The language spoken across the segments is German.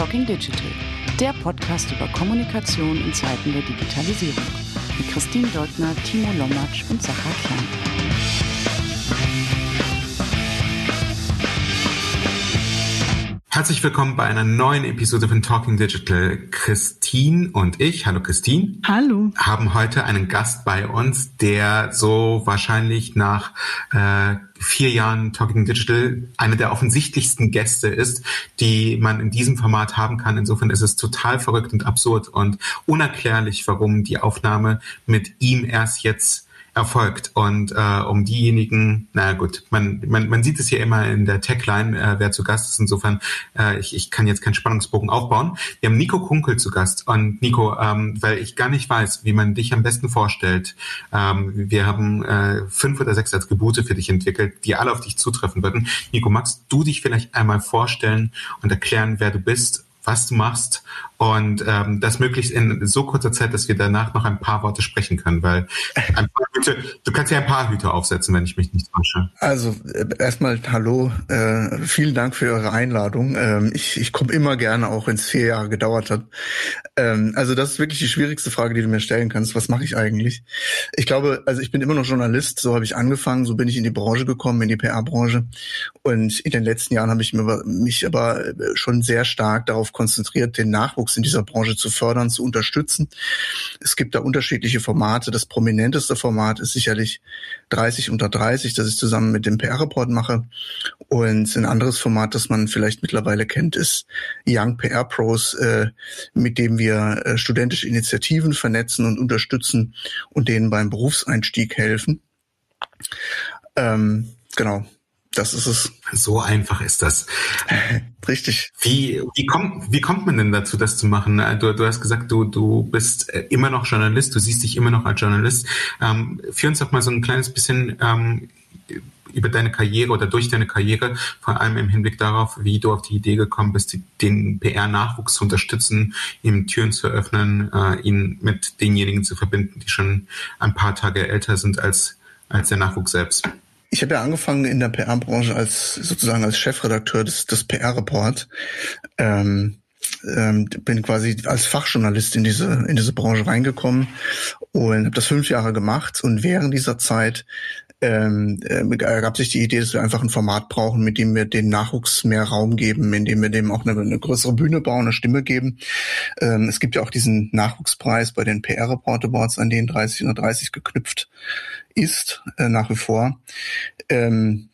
Talking Digital, der Podcast über Kommunikation in Zeiten der Digitalisierung. Mit Christine Deutner, Timo Lommatsch und Sacha Klein. Herzlich willkommen bei einer neuen Episode von Talking Digital. Christine und ich, hallo Christine. Hallo. Haben heute einen Gast bei uns, der so wahrscheinlich nach äh, vier Jahren Talking Digital einer der offensichtlichsten Gäste ist, die man in diesem Format haben kann. Insofern ist es total verrückt und absurd und unerklärlich, warum die Aufnahme mit ihm erst jetzt erfolgt. Und äh, um diejenigen, na gut, man, man, man sieht es hier immer in der Tagline, äh, wer zu Gast ist. Insofern, äh, ich, ich kann jetzt keinen Spannungsbogen aufbauen. Wir haben Nico Kunkel zu Gast. Und Nico, ähm, weil ich gar nicht weiß, wie man dich am besten vorstellt, ähm, wir haben äh, fünf oder sechs Gebote für dich entwickelt, die alle auf dich zutreffen würden. Nico, magst du dich vielleicht einmal vorstellen und erklären, wer du bist was du machst und ähm, das möglichst in so kurzer Zeit, dass wir danach noch ein paar Worte sprechen können, weil ein paar Hüte, du kannst ja ein paar Hüte aufsetzen, wenn ich mich nicht täusche. Also äh, erstmal hallo, äh, vielen Dank für eure Einladung. Ähm, ich ich komme immer gerne, auch wenn es vier Jahre gedauert hat. Ähm, also das ist wirklich die schwierigste Frage, die du mir stellen kannst. Was mache ich eigentlich? Ich glaube, also ich bin immer noch Journalist, so habe ich angefangen, so bin ich in die Branche gekommen, in die PR-Branche. Und in den letzten Jahren habe ich mich aber schon sehr stark darauf konzentriert, den Nachwuchs in dieser Branche zu fördern, zu unterstützen. Es gibt da unterschiedliche Formate. Das prominenteste Format ist sicherlich 30 unter 30, das ich zusammen mit dem PR-Report mache. Und ein anderes Format, das man vielleicht mittlerweile kennt, ist Young PR Pros, äh, mit dem wir äh, studentische Initiativen vernetzen und unterstützen und denen beim Berufseinstieg helfen. Ähm, genau. Das ist es. So einfach ist das. Richtig. Wie, wie, kommt, wie kommt man denn dazu, das zu machen? Äh, du, du hast gesagt, du, du bist äh, immer noch Journalist, du siehst dich immer noch als Journalist. Ähm, führ uns doch mal so ein kleines bisschen ähm, über deine Karriere oder durch deine Karriere, vor allem im Hinblick darauf, wie du auf die Idee gekommen bist, den PR-Nachwuchs zu unterstützen, ihm Türen zu öffnen, äh, ihn mit denjenigen zu verbinden, die schon ein paar Tage älter sind als, als der Nachwuchs selbst. Ich habe ja angefangen in der PR-Branche als sozusagen als Chefredakteur des, des PR-Report. Ähm, ähm, bin quasi als Fachjournalist in diese in diese Branche reingekommen und habe das fünf Jahre gemacht und während dieser Zeit ähm, äh, ergab sich die Idee, dass wir einfach ein Format brauchen, mit dem wir den Nachwuchs mehr Raum geben, indem wir dem auch eine, eine größere Bühne bauen, eine Stimme geben. Ähm, es gibt ja auch diesen Nachwuchspreis bei den PR Reporter Boards, an den 30 und 30 geknüpft ist, äh, nach wie vor. Ähm,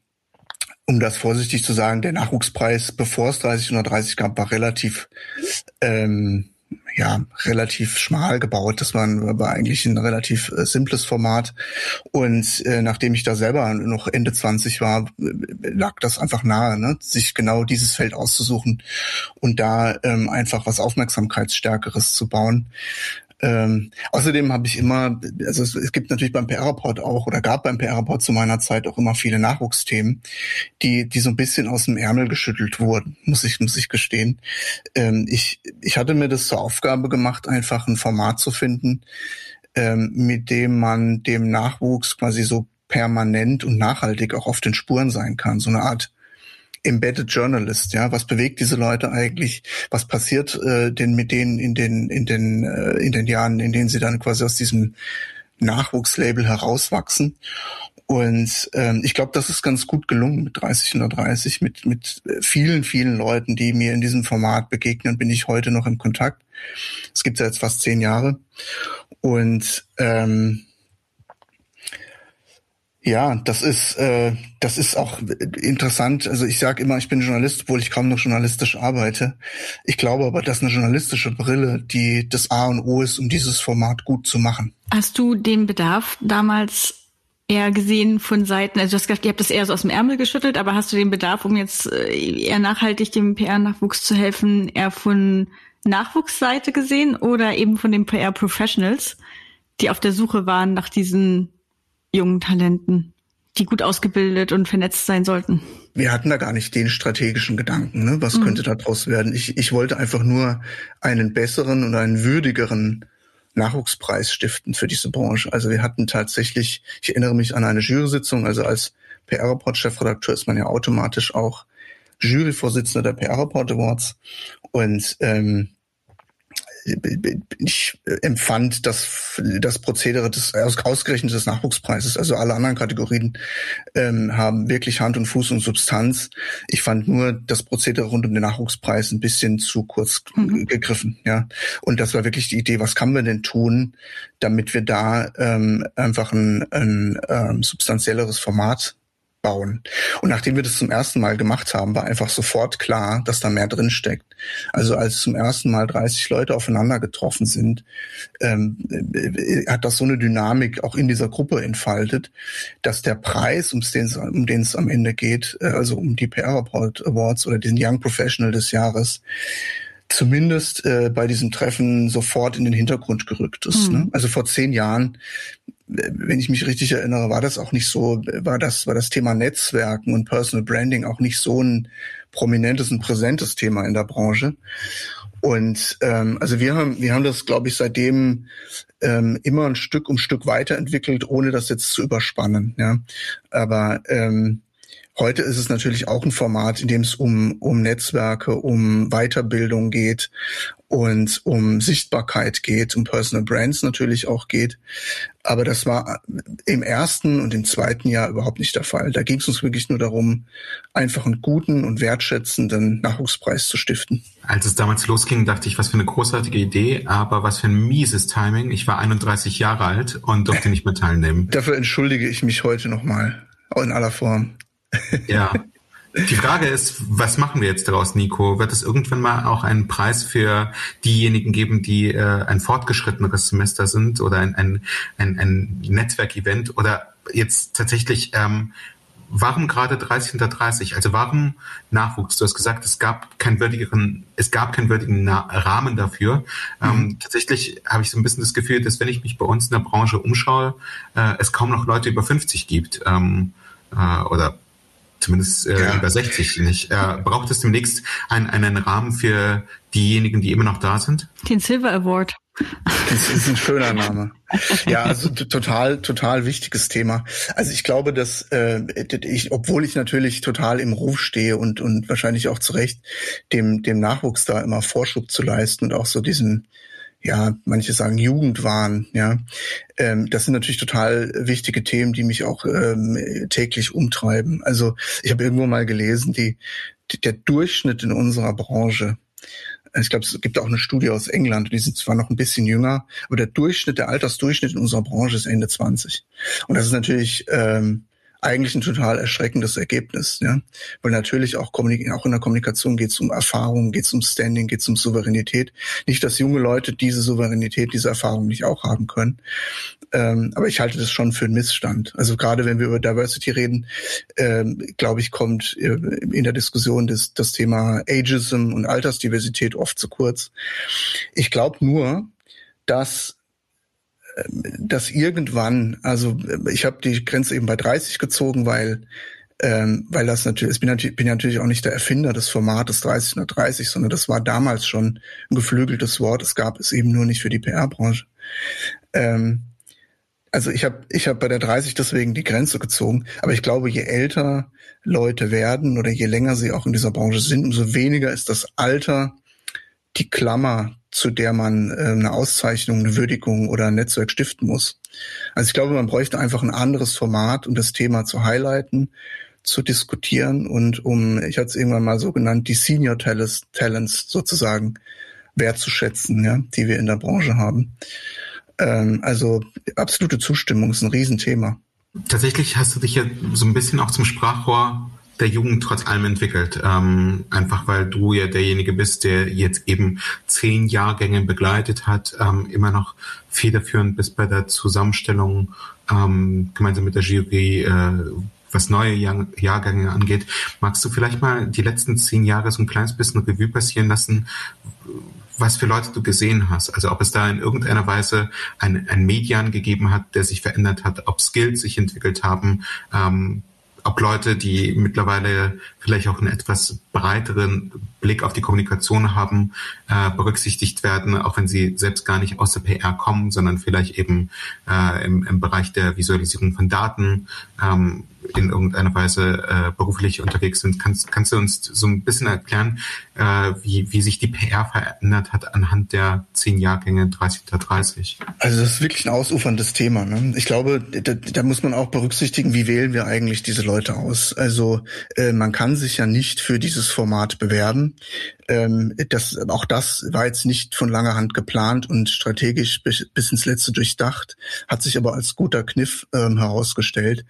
um das vorsichtig zu sagen, der Nachwuchspreis, bevor es 30 oder 30 gab, war relativ ähm, ja relativ schmal gebaut. Das war, war eigentlich ein relativ äh, simples Format. Und äh, nachdem ich da selber noch Ende 20 war, lag das einfach nahe, ne? sich genau dieses Feld auszusuchen und da ähm, einfach was Aufmerksamkeitsstärkeres zu bauen. Ähm, außerdem habe ich immer, also es, es gibt natürlich beim PR-Report auch oder gab beim PR-Report zu meiner Zeit auch immer viele Nachwuchsthemen, die die so ein bisschen aus dem Ärmel geschüttelt wurden, muss ich muss ich gestehen. Ähm, ich ich hatte mir das zur Aufgabe gemacht, einfach ein Format zu finden, ähm, mit dem man dem Nachwuchs quasi so permanent und nachhaltig auch auf den Spuren sein kann, so eine Art Embedded Journalist, ja, was bewegt diese Leute eigentlich? Was passiert äh, denn mit denen in den in den äh, in den Jahren, in denen sie dann quasi aus diesem Nachwuchslabel herauswachsen? Und ähm, ich glaube, das ist ganz gut gelungen mit 30 oder 30, mit mit vielen vielen Leuten, die mir in diesem Format begegnen, bin ich heute noch im Kontakt. Es gibt ja jetzt fast zehn Jahre und ähm, ja, das ist äh, das ist auch interessant. Also ich sage immer, ich bin Journalist, obwohl ich kaum noch journalistisch arbeite. Ich glaube aber, dass eine journalistische Brille, die das A und O ist, um dieses Format gut zu machen. Hast du den Bedarf damals eher gesehen von Seiten, also du hast gesagt, ihr habt das eher so aus dem Ärmel geschüttelt, aber hast du den Bedarf, um jetzt äh, eher nachhaltig dem PR-Nachwuchs zu helfen, eher von Nachwuchsseite gesehen oder eben von den PR-Professionals, die auf der Suche waren nach diesen jungen Talenten, die gut ausgebildet und vernetzt sein sollten. Wir hatten da gar nicht den strategischen Gedanken, ne? was mhm. könnte daraus werden. Ich, ich wollte einfach nur einen besseren und einen würdigeren Nachwuchspreis stiften für diese Branche. Also wir hatten tatsächlich, ich erinnere mich an eine Jury-Sitzung, also als PR-Report-Chefredakteur ist man ja automatisch auch Juryvorsitzender der PR Report Awards und ähm, ich empfand das, das Prozedere des ausgerechnet des Nachwuchspreises, also alle anderen Kategorien ähm, haben wirklich Hand und Fuß und Substanz. Ich fand nur das Prozedere rund um den Nachwuchspreis ein bisschen zu kurz mhm. gegriffen, ja. Und das war wirklich die Idee, was kann man denn tun, damit wir da ähm, einfach ein, ein ähm, substanzielleres Format bauen. Und nachdem wir das zum ersten Mal gemacht haben, war einfach sofort klar, dass da mehr drin steckt. Also als zum ersten Mal 30 Leute aufeinander getroffen sind, ähm, äh, hat das so eine Dynamik auch in dieser Gruppe entfaltet, dass der Preis, um den es um den es am Ende geht, äh, also um die PR Awards oder den Young Professional des Jahres, zumindest äh, bei diesem Treffen sofort in den Hintergrund gerückt ist. Mhm. Ne? Also vor zehn Jahren wenn ich mich richtig erinnere, war das auch nicht so, war das, war das Thema Netzwerken und Personal Branding auch nicht so ein prominentes und präsentes Thema in der Branche. Und ähm, also wir haben, wir haben das, glaube ich, seitdem ähm, immer ein Stück um Stück weiterentwickelt, ohne das jetzt zu überspannen. Ja, aber ähm, Heute ist es natürlich auch ein Format, in dem es um, um Netzwerke, um Weiterbildung geht und um Sichtbarkeit geht, um Personal Brands natürlich auch geht. Aber das war im ersten und im zweiten Jahr überhaupt nicht der Fall. Da ging es uns wirklich nur darum, einfach einen guten und wertschätzenden Nachwuchspreis zu stiften. Als es damals losging, dachte ich, was für eine großartige Idee, aber was für ein mieses Timing. Ich war 31 Jahre alt und durfte nicht mehr teilnehmen. Dafür entschuldige ich mich heute nochmal in aller Form. Ja. Die Frage ist, was machen wir jetzt daraus, Nico? Wird es irgendwann mal auch einen Preis für diejenigen geben, die äh, ein fortgeschritteneres Semester sind oder ein, ein, ein, ein Netzwerkevent oder jetzt tatsächlich, ähm, warum gerade 30 unter 30? Also warum Nachwuchs? Du hast gesagt, es gab keinen würdigeren, es gab keinen würdigen Na Rahmen dafür. Ähm, mhm. Ähm, tatsächlich habe ich so ein bisschen das Gefühl, dass wenn ich mich bei uns in der Branche umschaue, äh, es kaum noch Leute über 50 gibt. Ähm, äh, oder zumindest äh, ja. über 60 nicht. Äh, braucht es demnächst ein, einen Rahmen für diejenigen, die immer noch da sind? Den Silver Award. Das ist ein schöner Name. Ja, also total, total wichtiges Thema. Also ich glaube, dass äh, ich, obwohl ich natürlich total im Ruf stehe und und wahrscheinlich auch zu Recht dem dem Nachwuchs da immer Vorschub zu leisten und auch so diesen ja, manche sagen Jugendwahn, ja. Ähm, das sind natürlich total wichtige Themen, die mich auch ähm, täglich umtreiben. Also ich habe irgendwo mal gelesen, die, die, der Durchschnitt in unserer Branche, ich glaube, es gibt auch eine Studie aus England, die sind zwar noch ein bisschen jünger, aber der Durchschnitt, der Altersdurchschnitt in unserer Branche ist Ende 20. Und das ist natürlich ähm, eigentlich ein total erschreckendes Ergebnis, ja. Weil natürlich auch, Kommunik auch in der Kommunikation geht es um Erfahrung, geht es um Standing, geht es um Souveränität. Nicht, dass junge Leute diese Souveränität, diese Erfahrung nicht auch haben können. Ähm, aber ich halte das schon für einen Missstand. Also gerade wenn wir über Diversity reden, ähm, glaube ich, kommt äh, in der Diskussion das, das Thema Ageism und Altersdiversität oft zu kurz. Ich glaube nur, dass dass irgendwann, also ich habe die Grenze eben bei 30 gezogen, weil ähm, weil das natürlich, ich bin natürlich, bin natürlich auch nicht der Erfinder des Formates 30 oder 30, sondern das war damals schon ein geflügeltes Wort. Es gab es eben nur nicht für die PR-Branche. Ähm, also ich habe ich hab bei der 30 deswegen die Grenze gezogen, aber ich glaube, je älter Leute werden oder je länger sie auch in dieser Branche sind, umso weniger ist das Alter die Klammer zu der man äh, eine Auszeichnung, eine Würdigung oder ein Netzwerk stiften muss. Also ich glaube, man bräuchte einfach ein anderes Format, um das Thema zu highlighten, zu diskutieren und um, ich hatte es irgendwann mal so genannt, die Senior Talents, sozusagen wertzuschätzen, ja, die wir in der Branche haben. Ähm, also absolute Zustimmung ist ein Riesenthema. Tatsächlich hast du dich ja so ein bisschen auch zum Sprachrohr der Jugend trotz allem entwickelt. Ähm, einfach weil du ja derjenige bist, der jetzt eben zehn Jahrgänge begleitet hat, ähm, immer noch federführend bis bei der Zusammenstellung ähm, gemeinsam mit der Jury, äh, was neue Jahr Jahrgänge angeht. Magst du vielleicht mal die letzten zehn Jahre so ein kleines bisschen Revue passieren lassen, was für Leute du gesehen hast. Also ob es da in irgendeiner Weise ein, ein Median gegeben hat, der sich verändert hat, ob Skills sich entwickelt haben, ähm, ob Leute, die mittlerweile vielleicht auch einen etwas breiteren Blick auf die Kommunikation haben, äh, berücksichtigt werden, auch wenn sie selbst gar nicht aus der PR kommen, sondern vielleicht eben äh, im, im Bereich der Visualisierung von Daten. Ähm, in irgendeiner Weise äh, beruflich unterwegs sind. Kannst, kannst du uns so ein bisschen erklären, äh, wie, wie sich die PR verändert hat anhand der zehn Jahrgänge 30 30? Also das ist wirklich ein ausuferndes Thema. Ne? Ich glaube, da, da muss man auch berücksichtigen, wie wählen wir eigentlich diese Leute aus. Also äh, man kann sich ja nicht für dieses Format bewerben. Ähm, das, auch das war jetzt nicht von langer Hand geplant und strategisch bis, bis ins Letzte durchdacht, hat sich aber als guter Kniff ähm, herausgestellt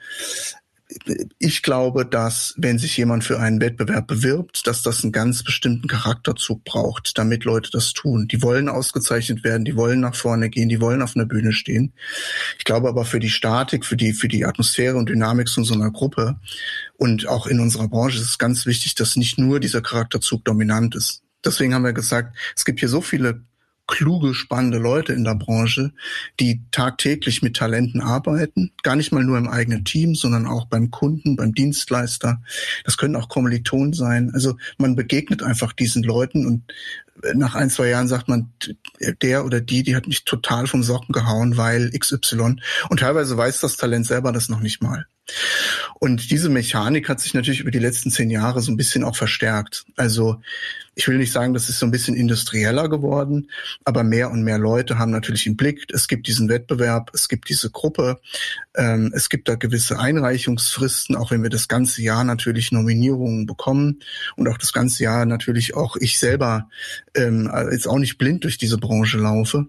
ich glaube, dass wenn sich jemand für einen Wettbewerb bewirbt, dass das einen ganz bestimmten Charakterzug braucht, damit Leute das tun. Die wollen ausgezeichnet werden, die wollen nach vorne gehen, die wollen auf einer Bühne stehen. Ich glaube aber für die Statik, für die, für die Atmosphäre und Dynamik von so einer Gruppe und auch in unserer Branche ist es ganz wichtig, dass nicht nur dieser Charakterzug dominant ist. Deswegen haben wir gesagt, es gibt hier so viele kluge, spannende Leute in der Branche, die tagtäglich mit Talenten arbeiten. Gar nicht mal nur im eigenen Team, sondern auch beim Kunden, beim Dienstleister. Das können auch Kommilitonen sein. Also man begegnet einfach diesen Leuten und nach ein, zwei Jahren sagt man, der oder die, die hat mich total vom Socken gehauen, weil XY. Und teilweise weiß das Talent selber das noch nicht mal. Und diese Mechanik hat sich natürlich über die letzten zehn Jahre so ein bisschen auch verstärkt. Also ich will nicht sagen, das ist so ein bisschen industrieller geworden, aber mehr und mehr Leute haben natürlich im Blick, es gibt diesen Wettbewerb, es gibt diese Gruppe, ähm, es gibt da gewisse Einreichungsfristen, auch wenn wir das ganze Jahr natürlich Nominierungen bekommen und auch das ganze Jahr natürlich auch ich selber ähm, jetzt auch nicht blind durch diese Branche laufe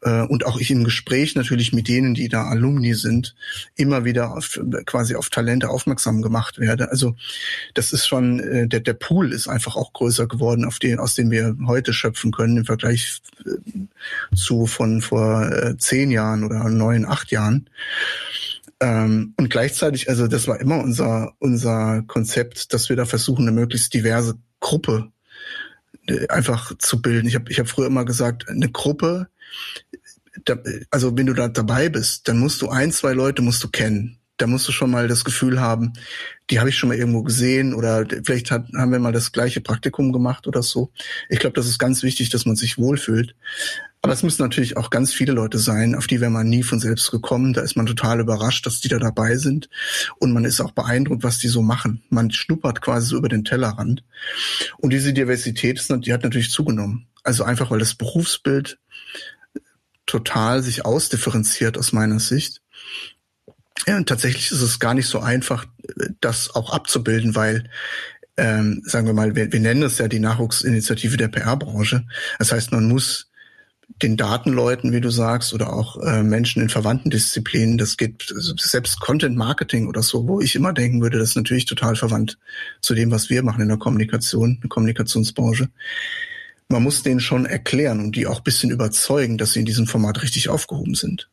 äh, und auch ich im Gespräch natürlich mit denen, die da Alumni sind, immer wieder auf, quasi auf Talente aufmerksam gemacht werde. Also das ist schon, äh, der, der Pool ist einfach auch größer geworden, auf den, aus dem wir heute schöpfen können im Vergleich äh, zu von vor äh, zehn Jahren oder neun, acht Jahren. Ähm, und gleichzeitig, also das war immer unser, unser Konzept, dass wir da versuchen, eine möglichst diverse Gruppe äh, einfach zu bilden. Ich habe ich hab früher immer gesagt, eine Gruppe da, also wenn du da dabei bist, dann musst du ein, zwei Leute musst du kennen. Da musst du schon mal das Gefühl haben, die habe ich schon mal irgendwo gesehen oder vielleicht hat, haben wir mal das gleiche Praktikum gemacht oder so. Ich glaube, das ist ganz wichtig, dass man sich wohlfühlt. Aber es müssen natürlich auch ganz viele Leute sein, auf die wäre man nie von selbst gekommen. Da ist man total überrascht, dass die da dabei sind. Und man ist auch beeindruckt, was die so machen. Man schnuppert quasi so über den Tellerrand. Und diese Diversität, ist, die hat natürlich zugenommen. Also einfach, weil das Berufsbild total sich ausdifferenziert aus meiner Sicht. Ja, und tatsächlich ist es gar nicht so einfach, das auch abzubilden, weil ähm, sagen wir mal, wir, wir nennen es ja die Nachwuchsinitiative der PR-Branche. Das heißt, man muss den Datenleuten, wie du sagst, oder auch äh, Menschen in verwandten Disziplinen, das geht selbst Content Marketing oder so, wo ich immer denken würde, das ist natürlich total verwandt zu dem, was wir machen in der Kommunikation, in der Kommunikationsbranche man muss denen schon erklären und die auch bisschen überzeugen, dass sie in diesem Format richtig aufgehoben sind.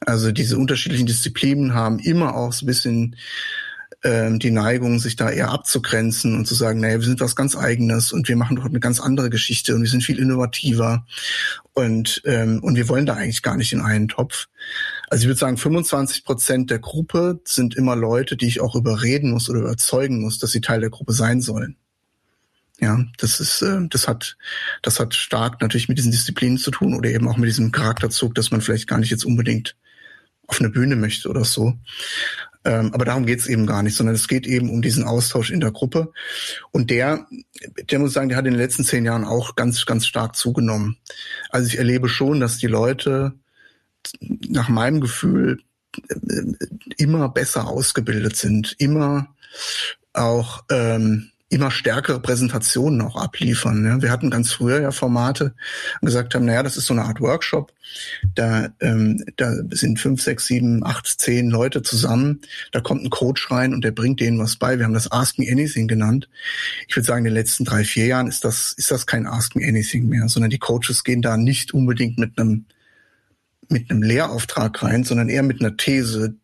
Also diese unterschiedlichen Disziplinen haben immer auch so ein bisschen ähm, die Neigung, sich da eher abzugrenzen und zu sagen, naja, wir sind was ganz Eigenes und wir machen doch eine ganz andere Geschichte und wir sind viel innovativer und, ähm, und wir wollen da eigentlich gar nicht in einen Topf. Also ich würde sagen, 25 Prozent der Gruppe sind immer Leute, die ich auch überreden muss oder überzeugen muss, dass sie Teil der Gruppe sein sollen. Ja, das ist, äh, das hat, das hat stark natürlich mit diesen Disziplinen zu tun oder eben auch mit diesem Charakterzug, dass man vielleicht gar nicht jetzt unbedingt auf eine Bühne möchte oder so. Ähm, aber darum geht's eben gar nicht, sondern es geht eben um diesen Austausch in der Gruppe. Und der, der muss sagen, der hat in den letzten zehn Jahren auch ganz, ganz stark zugenommen. Also ich erlebe schon, dass die Leute nach meinem Gefühl äh, immer besser ausgebildet sind, immer auch ähm, immer stärkere Präsentationen auch abliefern. Ne? Wir hatten ganz früher ja Formate und gesagt haben, naja, das ist so eine Art Workshop. Da, ähm, da sind fünf, sechs, sieben, acht, zehn Leute zusammen. Da kommt ein Coach rein und der bringt denen was bei. Wir haben das Ask Me Anything genannt. Ich würde sagen, in den letzten drei, vier Jahren ist das, ist das kein Ask Me Anything mehr, sondern die Coaches gehen da nicht unbedingt mit einem mit einem Lehrauftrag rein, sondern eher mit einer These,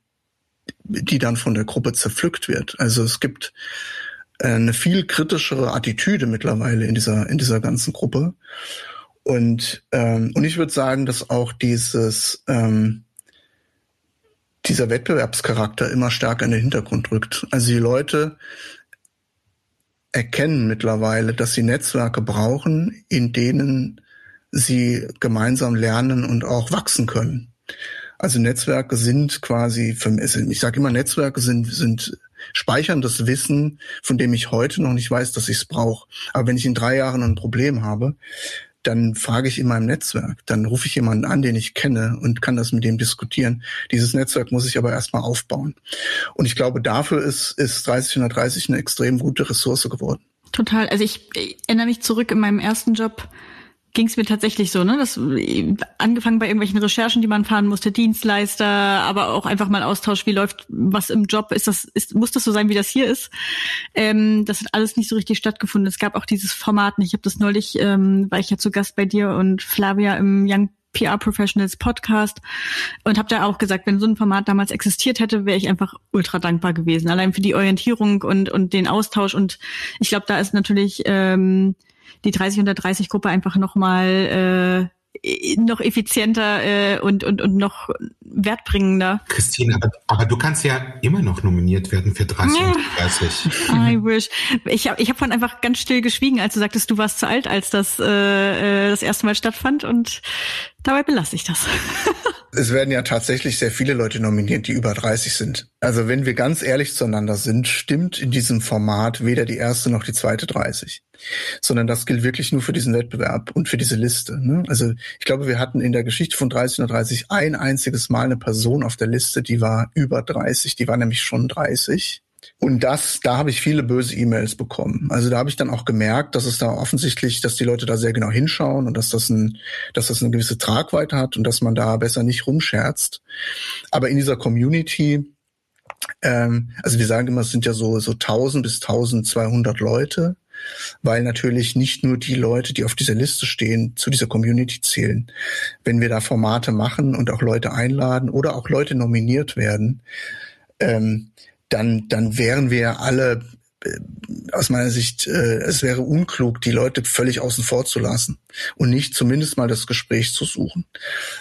die dann von der Gruppe zerpflückt wird. Also es gibt eine viel kritischere Attitüde mittlerweile in dieser in dieser ganzen Gruppe. Und ähm, und ich würde sagen, dass auch dieses ähm, dieser Wettbewerbscharakter immer stärker in den Hintergrund rückt. Also die Leute erkennen mittlerweile, dass sie Netzwerke brauchen, in denen sie gemeinsam lernen und auch wachsen können. Also Netzwerke sind quasi, für, ich sage immer, Netzwerke sind, sind speichern das Wissen, von dem ich heute noch nicht weiß, dass ich es brauche. Aber wenn ich in drei Jahren ein Problem habe, dann frage ich in meinem Netzwerk, dann rufe ich jemanden an, den ich kenne und kann das mit dem diskutieren. Dieses Netzwerk muss ich aber erstmal aufbauen. Und ich glaube, dafür ist, ist 3030 eine extrem gute Ressource geworden. Total. Also ich, ich erinnere mich zurück in meinem ersten Job, ging es mir tatsächlich so, ne? Das angefangen bei irgendwelchen Recherchen, die man fahren musste, Dienstleister, aber auch einfach mal Austausch, wie läuft was im Job, ist das, ist, muss das so sein, wie das hier ist? Ähm, das hat alles nicht so richtig stattgefunden. Es gab auch dieses Format nicht. Ich habe das neulich, ähm, war ich ja zu Gast bei dir und Flavia im Young PR Professionals Podcast und habe da auch gesagt, wenn so ein Format damals existiert hätte, wäre ich einfach ultra dankbar gewesen. Allein für die Orientierung und und den Austausch und ich glaube, da ist natürlich ähm, die 30 unter 30 Gruppe einfach noch mal äh, noch effizienter äh, und, und, und noch wertbringender. Christine, aber, aber du kannst ja immer noch nominiert werden für 30 ja. 30. I wish. Ich habe ich hab von einfach ganz still geschwiegen, als du sagtest, du warst zu alt, als das äh, äh das erste Mal stattfand und dabei belasse ich das. es werden ja tatsächlich sehr viele Leute nominiert, die über 30 sind. Also wenn wir ganz ehrlich zueinander sind, stimmt in diesem Format weder die erste noch die zweite 30 sondern das gilt wirklich nur für diesen Wettbewerb und für diese Liste. Ne? Also ich glaube, wir hatten in der Geschichte von 3030 ein einziges Mal eine Person auf der Liste, die war über 30, die war nämlich schon 30. Und das, da habe ich viele böse E-Mails bekommen. Also da habe ich dann auch gemerkt, dass es da offensichtlich, dass die Leute da sehr genau hinschauen und dass das ein, dass das eine gewisse Tragweite hat und dass man da besser nicht rumscherzt. Aber in dieser Community, ähm, also wir sagen immer, es sind ja so so 1000 bis 1200 Leute weil natürlich nicht nur die Leute, die auf dieser Liste stehen, zu dieser Community zählen. Wenn wir da Formate machen und auch Leute einladen oder auch Leute nominiert werden, ähm, dann, dann wären wir alle äh, aus meiner Sicht, äh, es wäre unklug, die Leute völlig außen vor zu lassen und nicht zumindest mal das Gespräch zu suchen.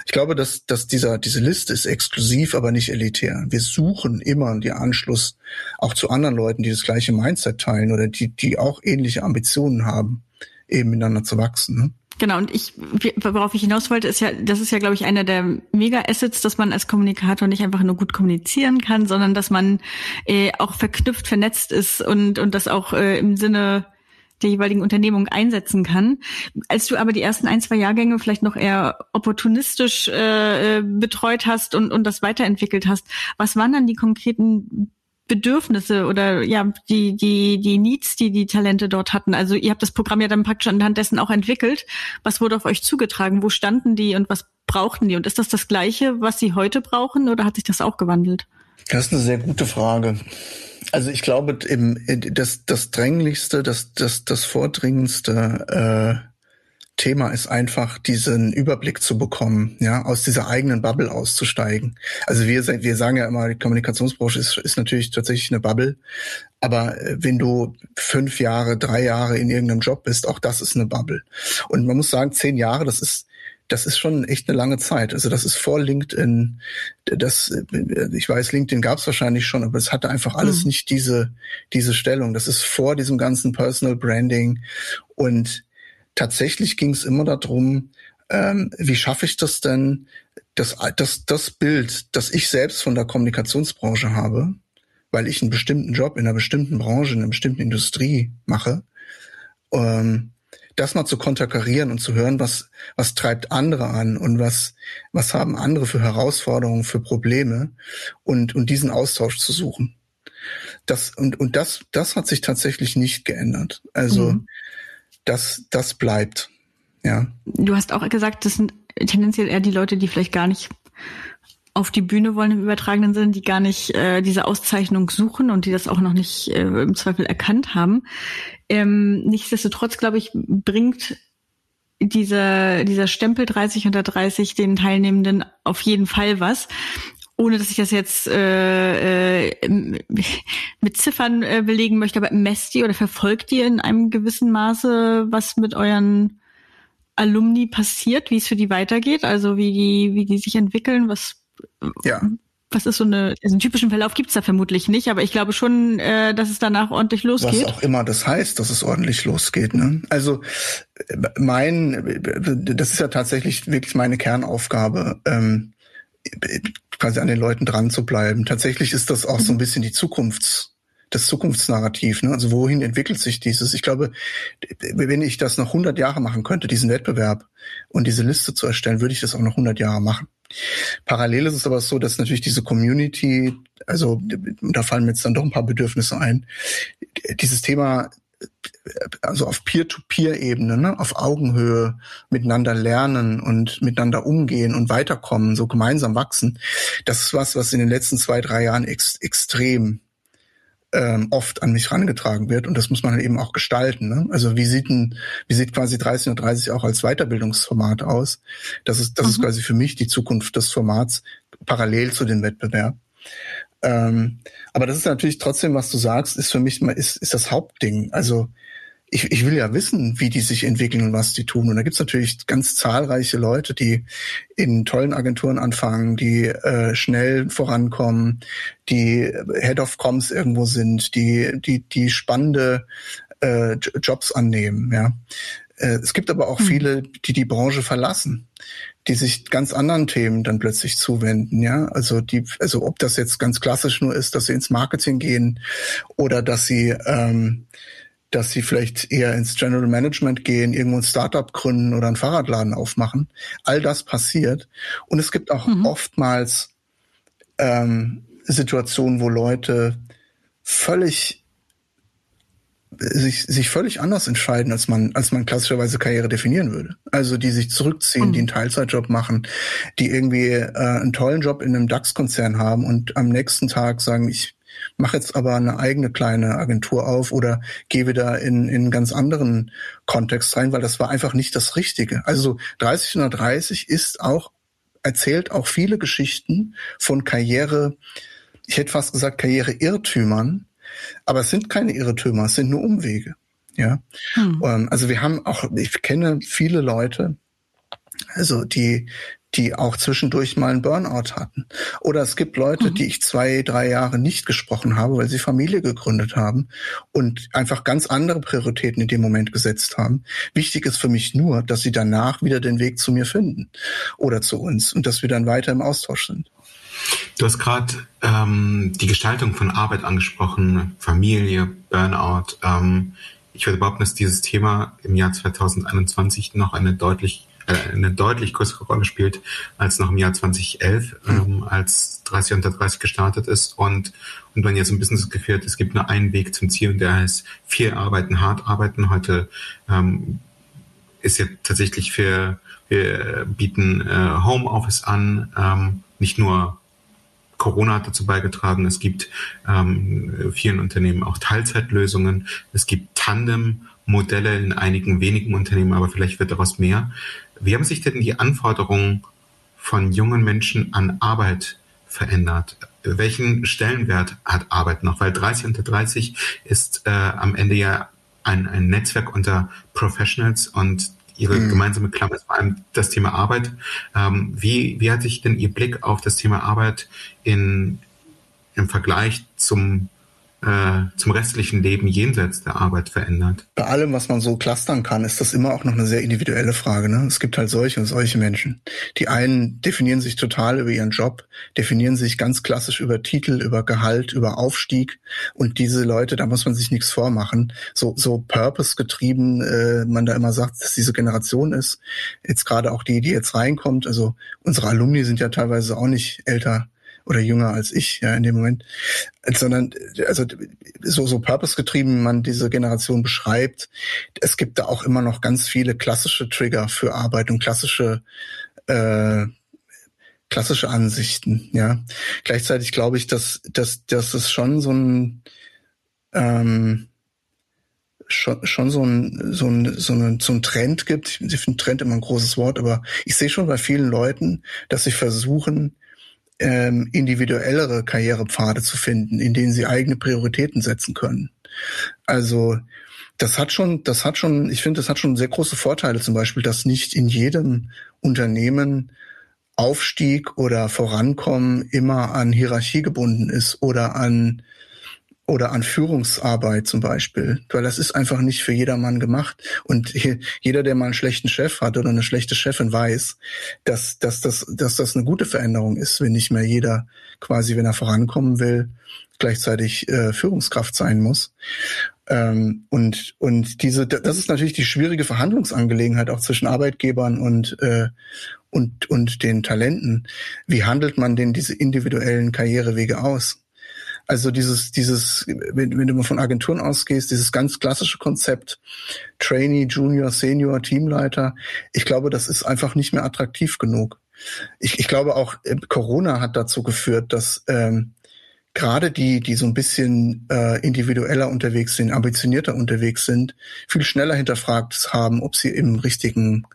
Ich glaube, dass, dass dieser, diese Liste ist exklusiv, aber nicht elitär. Wir suchen immer den Anschluss auch zu anderen Leuten, die das gleiche Mindset teilen oder die, die auch ähnliche Ambitionen haben, eben miteinander zu wachsen. Ne? Genau, und ich, worauf ich hinaus wollte, ist ja, das ist ja, glaube ich, einer der Mega-Assets, dass man als Kommunikator nicht einfach nur gut kommunizieren kann, sondern dass man äh, auch verknüpft, vernetzt ist und, und das auch äh, im Sinne der jeweiligen Unternehmung einsetzen kann. Als du aber die ersten ein, zwei Jahrgänge vielleicht noch eher opportunistisch äh, betreut hast und, und das weiterentwickelt hast, was waren dann die konkreten Bedürfnisse oder ja die die die Needs, die die Talente dort hatten. Also ihr habt das Programm ja dann praktisch anhand dessen auch entwickelt. Was wurde auf euch zugetragen? Wo standen die und was brauchten die? Und ist das das Gleiche, was sie heute brauchen oder hat sich das auch gewandelt? Das ist eine sehr gute Frage. Also ich glaube, das, das Dränglichste, das, das, das Vordringendste äh, Thema ist einfach, diesen Überblick zu bekommen, ja, aus dieser eigenen Bubble auszusteigen. Also wir, wir sagen ja immer, die Kommunikationsbranche ist, ist natürlich tatsächlich eine Bubble. Aber äh, wenn du fünf Jahre, drei Jahre in irgendeinem Job bist, auch das ist eine Bubble. Und man muss sagen, zehn Jahre, das ist, das ist schon echt eine lange Zeit. Also das ist vor LinkedIn. Das, ich weiß, LinkedIn gab es wahrscheinlich schon, aber es hatte einfach alles mhm. nicht diese diese Stellung. Das ist vor diesem ganzen Personal Branding und tatsächlich ging es immer darum, ähm, wie schaffe ich das denn, dass das, das Bild, das ich selbst von der Kommunikationsbranche habe, weil ich einen bestimmten Job in einer bestimmten Branche, in einer bestimmten Industrie mache, ähm, das mal zu konterkarieren und zu hören, was, was treibt andere an und was, was haben andere für Herausforderungen, für Probleme und, und diesen Austausch zu suchen. Das, und, und das, das hat sich tatsächlich nicht geändert. Also, mhm das, das bleibt. Ja. Du hast auch gesagt, das sind tendenziell eher die Leute, die vielleicht gar nicht auf die Bühne wollen im übertragenen Sinn, die gar nicht äh, diese Auszeichnung suchen und die das auch noch nicht äh, im Zweifel erkannt haben. Ähm, nichtsdestotrotz, glaube ich, bringt dieser, dieser Stempel 30 unter 30 den Teilnehmenden auf jeden Fall was ohne dass ich das jetzt äh, äh, mit Ziffern äh, belegen möchte, aber messt ihr oder verfolgt ihr in einem gewissen Maße, was mit euren Alumni passiert, wie es für die weitergeht, also wie die, wie die sich entwickeln, was ja. Was ist so eine, also einen typischen Verlauf gibt's da vermutlich nicht, aber ich glaube schon, äh, dass es danach ordentlich losgeht. Was auch immer das heißt, dass es ordentlich losgeht. Ne? Also mein, das ist ja tatsächlich wirklich meine Kernaufgabe, ähm, quasi an den Leuten dran zu bleiben. Tatsächlich ist das auch so ein bisschen die Zukunfts das Zukunftsnarrativ. Ne? Also wohin entwickelt sich dieses? Ich glaube, wenn ich das noch 100 Jahre machen könnte, diesen Wettbewerb und diese Liste zu erstellen, würde ich das auch noch 100 Jahre machen. Parallel ist es aber so, dass natürlich diese Community, also da fallen mir jetzt dann doch ein paar Bedürfnisse ein, dieses Thema also auf Peer-to-Peer-Ebene, ne, auf Augenhöhe miteinander lernen und miteinander umgehen und weiterkommen, so gemeinsam wachsen. Das ist was, was in den letzten zwei, drei Jahren ex extrem ähm, oft an mich rangetragen wird und das muss man halt eben auch gestalten. Ne? Also wie sieht ein, wie sieht quasi 30 und 30 auch als Weiterbildungsformat aus? Das ist, das mhm. ist quasi für mich die Zukunft des Formats parallel zu dem Wettbewerb. Ähm, aber das ist natürlich trotzdem, was du sagst, ist für mich ist, ist das Hauptding. Also ich, ich will ja wissen, wie die sich entwickeln und was die tun. Und da gibt's natürlich ganz zahlreiche Leute, die in tollen Agenturen anfangen, die äh, schnell vorankommen, die Head of Coms irgendwo sind, die, die, die spannende äh, Jobs annehmen. Ja. Äh, es gibt aber auch mhm. viele, die die Branche verlassen die sich ganz anderen Themen dann plötzlich zuwenden, ja. Also die, also ob das jetzt ganz klassisch nur ist, dass sie ins Marketing gehen oder dass sie ähm, dass sie vielleicht eher ins General Management gehen, irgendwo ein Startup gründen oder einen Fahrradladen aufmachen. All das passiert. Und es gibt auch mhm. oftmals ähm, Situationen, wo Leute völlig sich, sich völlig anders entscheiden, als man, als man klassischerweise Karriere definieren würde. Also die sich zurückziehen, mhm. die einen Teilzeitjob machen, die irgendwie äh, einen tollen Job in einem DAX-Konzern haben und am nächsten Tag sagen, ich mache jetzt aber eine eigene kleine Agentur auf oder gehe wieder in, in einen ganz anderen Kontext rein, weil das war einfach nicht das Richtige. Also 30 oder 30 ist auch, erzählt auch viele Geschichten von Karriere, ich hätte fast gesagt Karriere-Irrtümern, aber es sind keine Irrtümer, es sind nur Umwege. Ja, hm. Ähm, also wir haben auch, ich kenne viele Leute, also die die auch zwischendurch mal einen Burnout hatten. Oder es gibt Leute, mhm. die ich zwei, drei Jahre nicht gesprochen habe, weil sie Familie gegründet haben und einfach ganz andere Prioritäten in dem Moment gesetzt haben. Wichtig ist für mich nur, dass sie danach wieder den Weg zu mir finden oder zu uns und dass wir dann weiter im Austausch sind. Du hast gerade ähm, die Gestaltung von Arbeit angesprochen, Familie, Burnout. Ähm, ich würde behaupten, dass dieses Thema im Jahr 2021 noch eine deutlich äh, eine deutlich größere Rolle spielt als noch im Jahr 2011, ähm, als 30 unter 30 gestartet ist und und man jetzt ein Gefühl hat, es gibt nur einen Weg zum Ziel und der heißt viel arbeiten, hart arbeiten. Heute ähm, ist ja tatsächlich für wir bieten äh, Homeoffice an, ähm, nicht nur Corona hat dazu beigetragen. Es gibt ähm, vielen Unternehmen auch Teilzeitlösungen. Es gibt Tandem-Modelle in einigen wenigen Unternehmen, aber vielleicht wird daraus mehr. Wie haben sich denn die Anforderungen von jungen Menschen an Arbeit verändert? Welchen Stellenwert hat Arbeit noch? Weil 30 unter 30 ist äh, am Ende ja ein, ein Netzwerk unter Professionals und ihre mhm. gemeinsame Klammer ist vor allem das Thema Arbeit. Ähm, wie, wie hat sich denn Ihr Blick auf das Thema Arbeit in, im Vergleich zum zum restlichen Leben jenseits der Arbeit verändert? Bei allem, was man so clustern kann, ist das immer auch noch eine sehr individuelle Frage. Ne? Es gibt halt solche und solche Menschen. Die einen definieren sich total über ihren Job, definieren sich ganz klassisch über Titel, über Gehalt, über Aufstieg. Und diese Leute, da muss man sich nichts vormachen. So, so purpose getrieben, äh, man da immer sagt, dass diese Generation ist. Jetzt gerade auch die, die jetzt reinkommt. Also unsere Alumni sind ja teilweise auch nicht älter oder jünger als ich, ja, in dem Moment, sondern also so, so purpose-getrieben man diese Generation beschreibt, es gibt da auch immer noch ganz viele klassische Trigger für Arbeit und klassische äh, klassische Ansichten, ja. Gleichzeitig glaube ich, dass, dass, dass es schon so ein ähm, schon, schon so ein, so ein, so ein, so ein Trend gibt. Ich finde Trend immer ein großes Wort, aber ich sehe schon bei vielen Leuten, dass sie versuchen, ähm, individuellere Karrierepfade zu finden, in denen sie eigene Prioritäten setzen können. Also das hat schon, das hat schon, ich finde, das hat schon sehr große Vorteile, zum Beispiel, dass nicht in jedem Unternehmen Aufstieg oder Vorankommen immer an Hierarchie gebunden ist oder an oder an Führungsarbeit zum Beispiel, weil das ist einfach nicht für jedermann gemacht. Und jeder, der mal einen schlechten Chef hat oder eine schlechte Chefin, weiß, dass, dass, dass, dass das eine gute Veränderung ist, wenn nicht mehr jeder quasi, wenn er vorankommen will, gleichzeitig äh, Führungskraft sein muss. Ähm, und, und diese, das ist natürlich die schwierige Verhandlungsangelegenheit auch zwischen Arbeitgebern und, äh, und, und den Talenten. Wie handelt man denn diese individuellen Karrierewege aus? Also dieses, dieses, wenn, wenn du mal von Agenturen ausgehst, dieses ganz klassische Konzept Trainee, Junior, Senior, Teamleiter, ich glaube, das ist einfach nicht mehr attraktiv genug. Ich, ich glaube auch, äh, Corona hat dazu geführt, dass ähm, gerade die, die so ein bisschen äh, individueller unterwegs sind, ambitionierter unterwegs sind, viel schneller hinterfragt haben, ob sie im richtigen,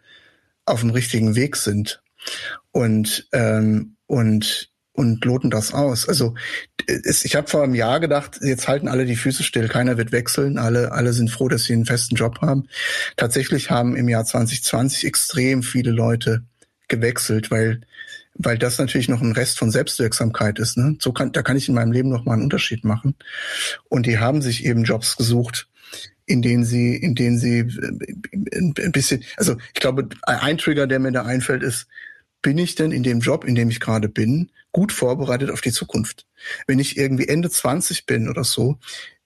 auf dem richtigen Weg sind. Und ähm, und und loten das aus. Also es, ich habe vor einem Jahr gedacht, jetzt halten alle die Füße still, keiner wird wechseln, alle alle sind froh, dass sie einen festen Job haben. Tatsächlich haben im Jahr 2020 extrem viele Leute gewechselt, weil weil das natürlich noch ein Rest von Selbstwirksamkeit ist. Ne? So kann, da kann ich in meinem Leben noch mal einen Unterschied machen. Und die haben sich eben Jobs gesucht, in denen sie, in denen sie äh, ein bisschen, also ich glaube, ein Trigger, der mir da einfällt, ist, bin ich denn in dem Job, in dem ich gerade bin, gut vorbereitet auf die Zukunft. Wenn ich irgendwie Ende 20 bin oder so,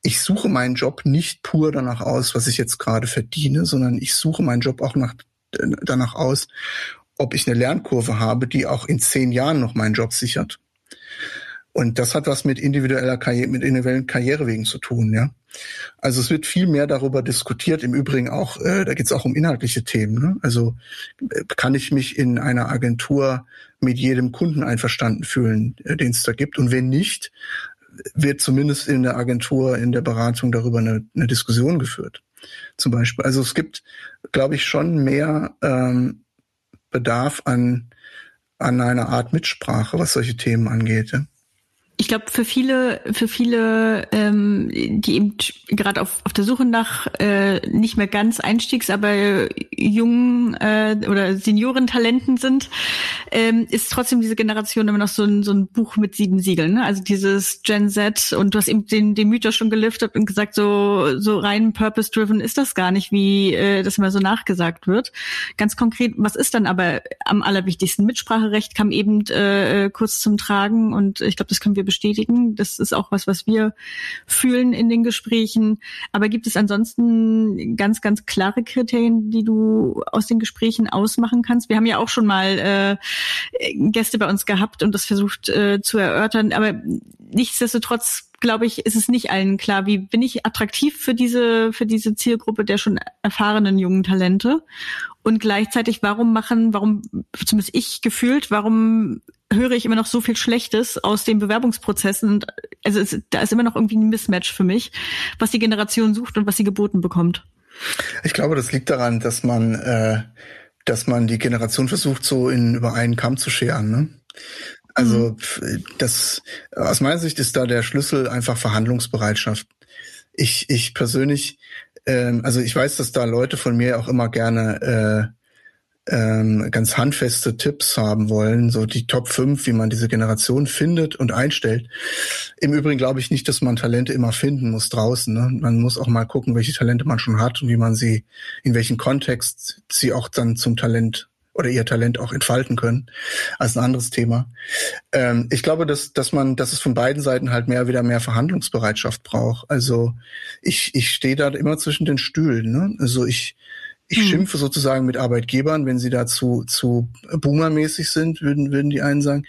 ich suche meinen Job nicht pur danach aus, was ich jetzt gerade verdiene, sondern ich suche meinen Job auch nach, danach aus, ob ich eine Lernkurve habe, die auch in zehn Jahren noch meinen Job sichert. Und das hat was mit individueller Karriere, mit individuellen Karrierewegen zu tun, ja. Also es wird viel mehr darüber diskutiert. Im Übrigen auch, äh, da geht es auch um inhaltliche Themen. Ne? Also äh, kann ich mich in einer Agentur mit jedem Kunden einverstanden fühlen, äh, den es da gibt? Und wenn nicht, wird zumindest in der Agentur, in der Beratung darüber eine, eine Diskussion geführt. Zum Beispiel. Also es gibt, glaube ich, schon mehr ähm, Bedarf an, an einer Art Mitsprache, was solche Themen angeht. Ja? Ich glaube, für viele, für viele, ähm, die eben gerade auf, auf der Suche nach äh, nicht mehr ganz Einstiegs, aber jungen äh, oder Seniorentalenten sind, ähm, ist trotzdem diese Generation immer noch so ein, so ein Buch mit sieben Siegeln. Ne? Also dieses Gen Z und du hast eben den, den Mythos schon geliftet und gesagt, so, so rein purpose-driven ist das gar nicht, wie äh, das immer so nachgesagt wird. Ganz konkret, was ist dann aber am allerwichtigsten? Mitspracherecht kam eben äh, kurz zum Tragen und ich glaube, das können wir bestätigen. Das ist auch was, was wir fühlen in den Gesprächen. Aber gibt es ansonsten ganz, ganz klare Kriterien, die du aus den Gesprächen ausmachen kannst? Wir haben ja auch schon mal äh, Gäste bei uns gehabt und das versucht äh, zu erörtern. Aber nichtsdestotrotz glaube ich, ist es nicht allen klar, wie bin ich attraktiv für diese, für diese Zielgruppe der schon erfahrenen jungen Talente? Und gleichzeitig, warum machen, warum, zumindest ich gefühlt, warum höre ich immer noch so viel Schlechtes aus den Bewerbungsprozessen. Und also es, da ist immer noch irgendwie ein Mismatch für mich, was die Generation sucht und was sie geboten bekommt. Ich glaube, das liegt daran, dass man, äh, dass man die Generation versucht, so in über einen Kamm zu scheren. Ne? Also mhm. das aus meiner Sicht ist da der Schlüssel einfach Verhandlungsbereitschaft. Ich, ich persönlich, ähm, also ich weiß, dass da Leute von mir auch immer gerne äh, ähm, ganz handfeste Tipps haben wollen, so die Top 5, wie man diese Generation findet und einstellt. Im Übrigen glaube ich nicht, dass man Talente immer finden muss draußen. Ne? Man muss auch mal gucken, welche Talente man schon hat und wie man sie, in welchem Kontext sie auch dann zum Talent oder ihr Talent auch entfalten können, als ein anderes Thema. Ähm, ich glaube, dass, dass man, dass es von beiden Seiten halt mehr wieder mehr Verhandlungsbereitschaft braucht. Also ich, ich stehe da immer zwischen den Stühlen. Ne? Also ich, ich hm. schimpfe sozusagen mit Arbeitgebern, wenn sie da zu, zu boomermäßig sind, würden, würden die einen sagen.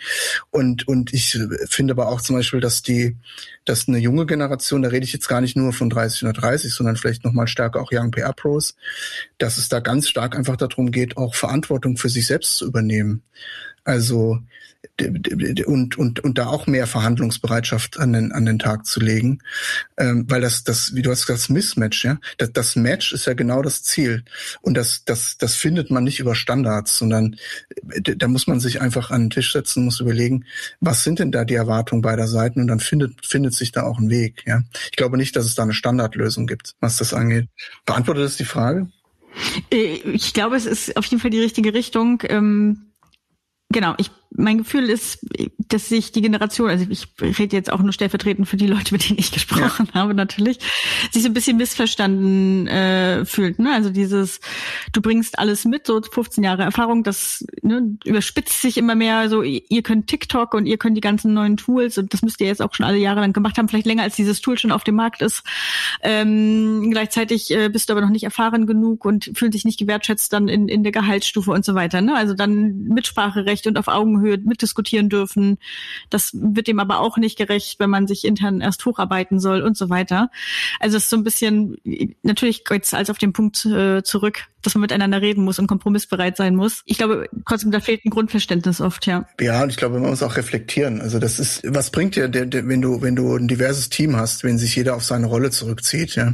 Und, und ich finde aber auch zum Beispiel, dass die, dass eine junge Generation, da rede ich jetzt gar nicht nur von 30 oder 30, sondern vielleicht nochmal stärker auch Young PR Pros, dass es da ganz stark einfach darum geht, auch Verantwortung für sich selbst zu übernehmen. Also und, und, und da auch mehr Verhandlungsbereitschaft an den, an den Tag zu legen. Ähm, weil das, das, wie du hast gesagt, das Mismatch, ja. Das, das Match ist ja genau das Ziel. Und das, das, das findet man nicht über Standards, sondern da muss man sich einfach an den Tisch setzen, muss überlegen, was sind denn da die Erwartungen beider Seiten und dann findet, findet sich da auch ein Weg, ja. Ich glaube nicht, dass es da eine Standardlösung gibt, was das angeht. Beantwortet das die Frage? Äh, ich glaube, es ist auf jeden Fall die richtige Richtung. Ähm, genau, ich mein Gefühl ist, dass sich die Generation, also ich rede jetzt auch nur stellvertretend für die Leute, mit denen ich gesprochen ja. habe, natürlich, sich so ein bisschen missverstanden äh, fühlt. Ne? Also dieses, du bringst alles mit, so 15 Jahre Erfahrung, das ne, überspitzt sich immer mehr. So, ihr könnt TikTok und ihr könnt die ganzen neuen Tools und das müsst ihr jetzt auch schon alle Jahre lang gemacht haben, vielleicht länger als dieses Tool schon auf dem Markt ist. Ähm, gleichzeitig äh, bist du aber noch nicht erfahren genug und fühlen sich nicht gewertschätzt dann in, in der Gehaltsstufe und so weiter. Ne? Also dann Mitspracherecht und auf Augenhöhe mitdiskutieren dürfen. Das wird dem aber auch nicht gerecht, wenn man sich intern erst hocharbeiten soll und so weiter. Also es ist so ein bisschen, natürlich jetzt als auf den Punkt äh, zurück, dass man miteinander reden muss und kompromissbereit sein muss. Ich glaube, trotzdem, da fehlt ein Grundverständnis oft, ja. Ja, und ich glaube, man muss auch reflektieren. Also das ist, was bringt dir, der, der, wenn du, wenn du ein diverses Team hast, wenn sich jeder auf seine Rolle zurückzieht, ja.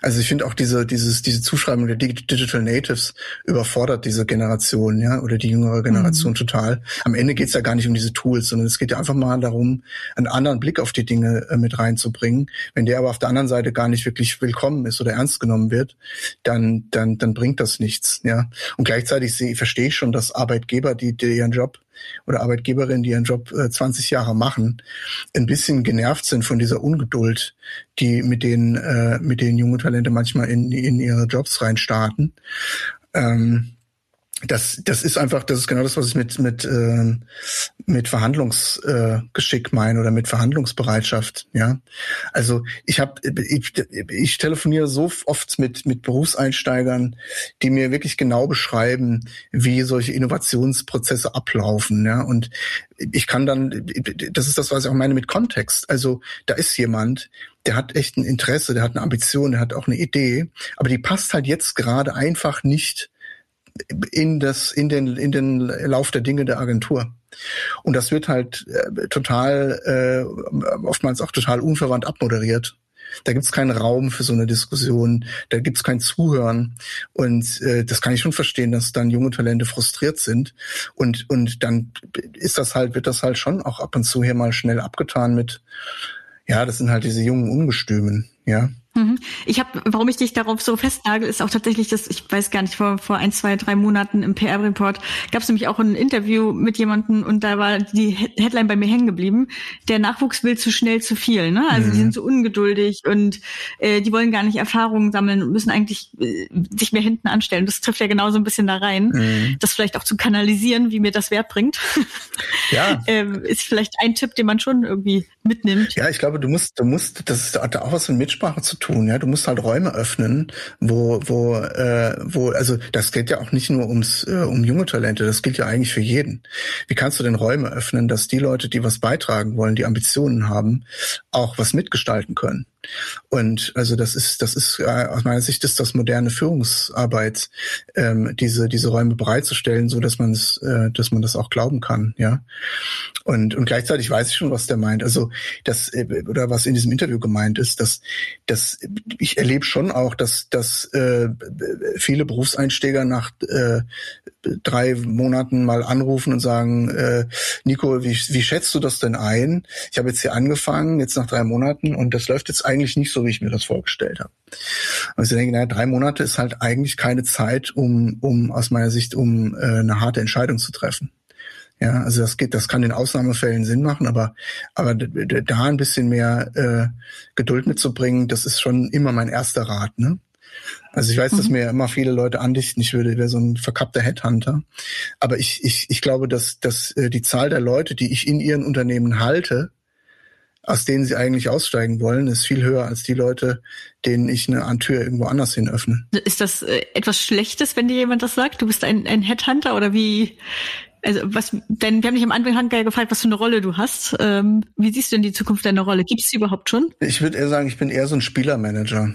Also ich finde auch diese, dieses, diese Zuschreibung der Digital Natives überfordert diese Generation, ja, oder die jüngere Generation mhm. total. Am Ende geht's ja gar nicht um diese Tools, sondern es geht ja einfach mal darum, einen anderen Blick auf die Dinge äh, mit reinzubringen. Wenn der aber auf der anderen Seite gar nicht wirklich willkommen ist oder ernst genommen wird, dann, dann, dann bringt bringt das nichts. Ja. Und gleichzeitig sehe, verstehe ich schon, dass Arbeitgeber, die, die ihren Job oder Arbeitgeberinnen, die ihren Job äh, 20 Jahre machen, ein bisschen genervt sind von dieser Ungeduld, die mit denen, äh, mit denen junge Talente manchmal in, in ihre Jobs reinstarten. Ähm, das, das ist einfach, das ist genau das, was ich mit mit äh, mit Verhandlungsgeschick äh, meine oder mit Verhandlungsbereitschaft. Ja, also ich habe ich, ich telefoniere so oft mit mit Berufseinsteigern, die mir wirklich genau beschreiben, wie solche Innovationsprozesse ablaufen. Ja, und ich kann dann, das ist das, was ich auch meine mit Kontext. Also da ist jemand, der hat echt ein Interesse, der hat eine Ambition, der hat auch eine Idee, aber die passt halt jetzt gerade einfach nicht in das in den in den Lauf der Dinge der Agentur. Und das wird halt äh, total äh, oftmals auch total unverwandt abmoderiert. Da gibt's keinen Raum für so eine Diskussion, da gibt's kein Zuhören. Und äh, das kann ich schon verstehen, dass dann junge Talente frustriert sind. Und, und dann ist das halt, wird das halt schon auch ab und zu hier mal schnell abgetan mit, ja, das sind halt diese jungen Ungestümen, ja. Mhm. Ich habe, warum ich dich darauf so festnagel, ist auch tatsächlich, dass ich weiß gar nicht vor vor ein, zwei, drei Monaten im PR-Report gab es nämlich auch ein Interview mit jemandem und da war die Headline bei mir hängen geblieben. Der Nachwuchs will zu schnell zu viel, ne? Also mhm. die sind so ungeduldig und äh, die wollen gar nicht Erfahrungen sammeln und müssen eigentlich äh, sich mehr hinten anstellen. Das trifft ja genau so ein bisschen da rein, mhm. das vielleicht auch zu kanalisieren, wie mir das Wert bringt. Ja, ähm, ist vielleicht ein Tipp, den man schon irgendwie mitnimmt. Ja, ich glaube, du musst, du musst, das hat auch was mit Mitsprache zu tun. Ja, du musst halt Räume öffnen, wo, wo, äh, wo, also das geht ja auch nicht nur ums, äh, um junge Talente, das gilt ja eigentlich für jeden. Wie kannst du denn Räume öffnen, dass die Leute, die was beitragen wollen, die Ambitionen haben, auch was mitgestalten können? Und also das ist, das ist äh, aus meiner Sicht ist das moderne Führungsarbeit, ähm, diese diese Räume bereitzustellen, so dass man es, äh, dass man das auch glauben kann, ja. Und und gleichzeitig weiß ich schon, was der meint. Also das äh, oder was in diesem Interview gemeint ist, dass dass ich erlebe schon auch, dass dass äh, viele Berufseinsteiger nach äh, drei Monaten mal anrufen und sagen, äh, Nico, wie, wie schätzt du das denn ein? Ich habe jetzt hier angefangen, jetzt nach drei Monaten und das läuft jetzt eigentlich nicht so, wie ich mir das vorgestellt habe. Und ich denke, naja, drei Monate ist halt eigentlich keine Zeit, um, um aus meiner Sicht, um äh, eine harte Entscheidung zu treffen. Ja, also das geht, das kann in Ausnahmefällen Sinn machen, aber aber da ein bisschen mehr äh, Geduld mitzubringen, das ist schon immer mein erster Rat. Ne? Also ich weiß, mhm. dass mir immer viele Leute andichten, ich würde wäre so ein verkappter Headhunter. Aber ich, ich, ich glaube, dass, dass äh, die Zahl der Leute, die ich in ihren Unternehmen halte, aus denen sie eigentlich aussteigen wollen, ist viel höher als die Leute, denen ich eine Tür irgendwo anders hin öffne. Ist das äh, etwas Schlechtes, wenn dir jemand das sagt? Du bist ein, ein Headhunter oder wie? Also was, denn wir haben dich am Anfang gefragt, was für eine Rolle du hast. Ähm, wie siehst du denn die Zukunft deiner Rolle? Gibt es sie überhaupt schon? Ich würde eher sagen, ich bin eher so ein Spielermanager.